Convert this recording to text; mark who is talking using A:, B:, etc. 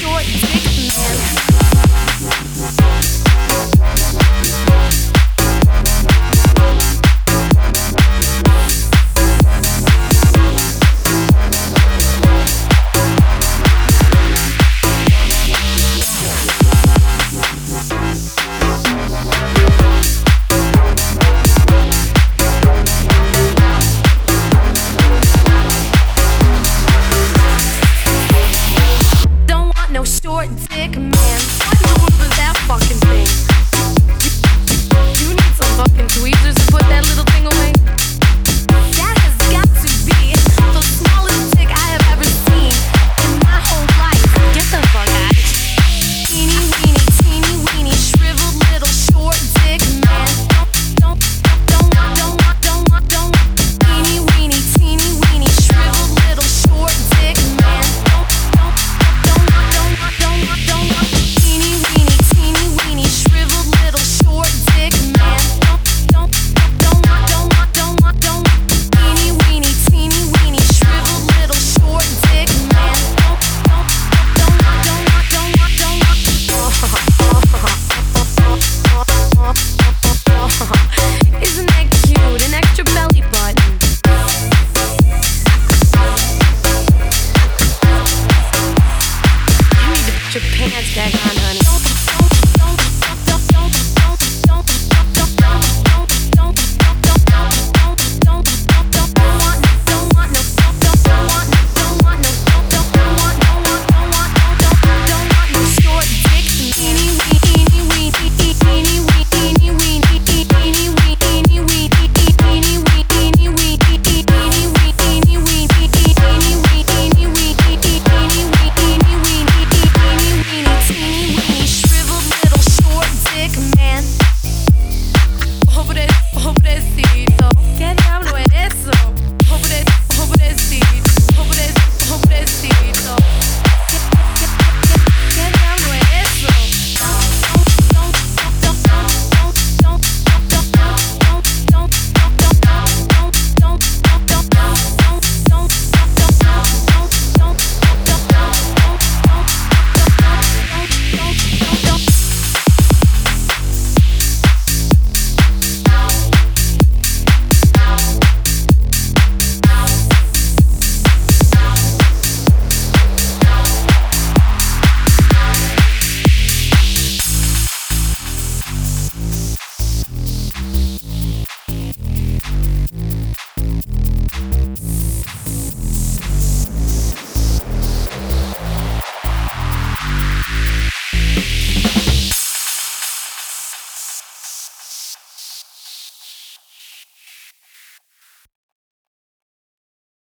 A: short back on, honey.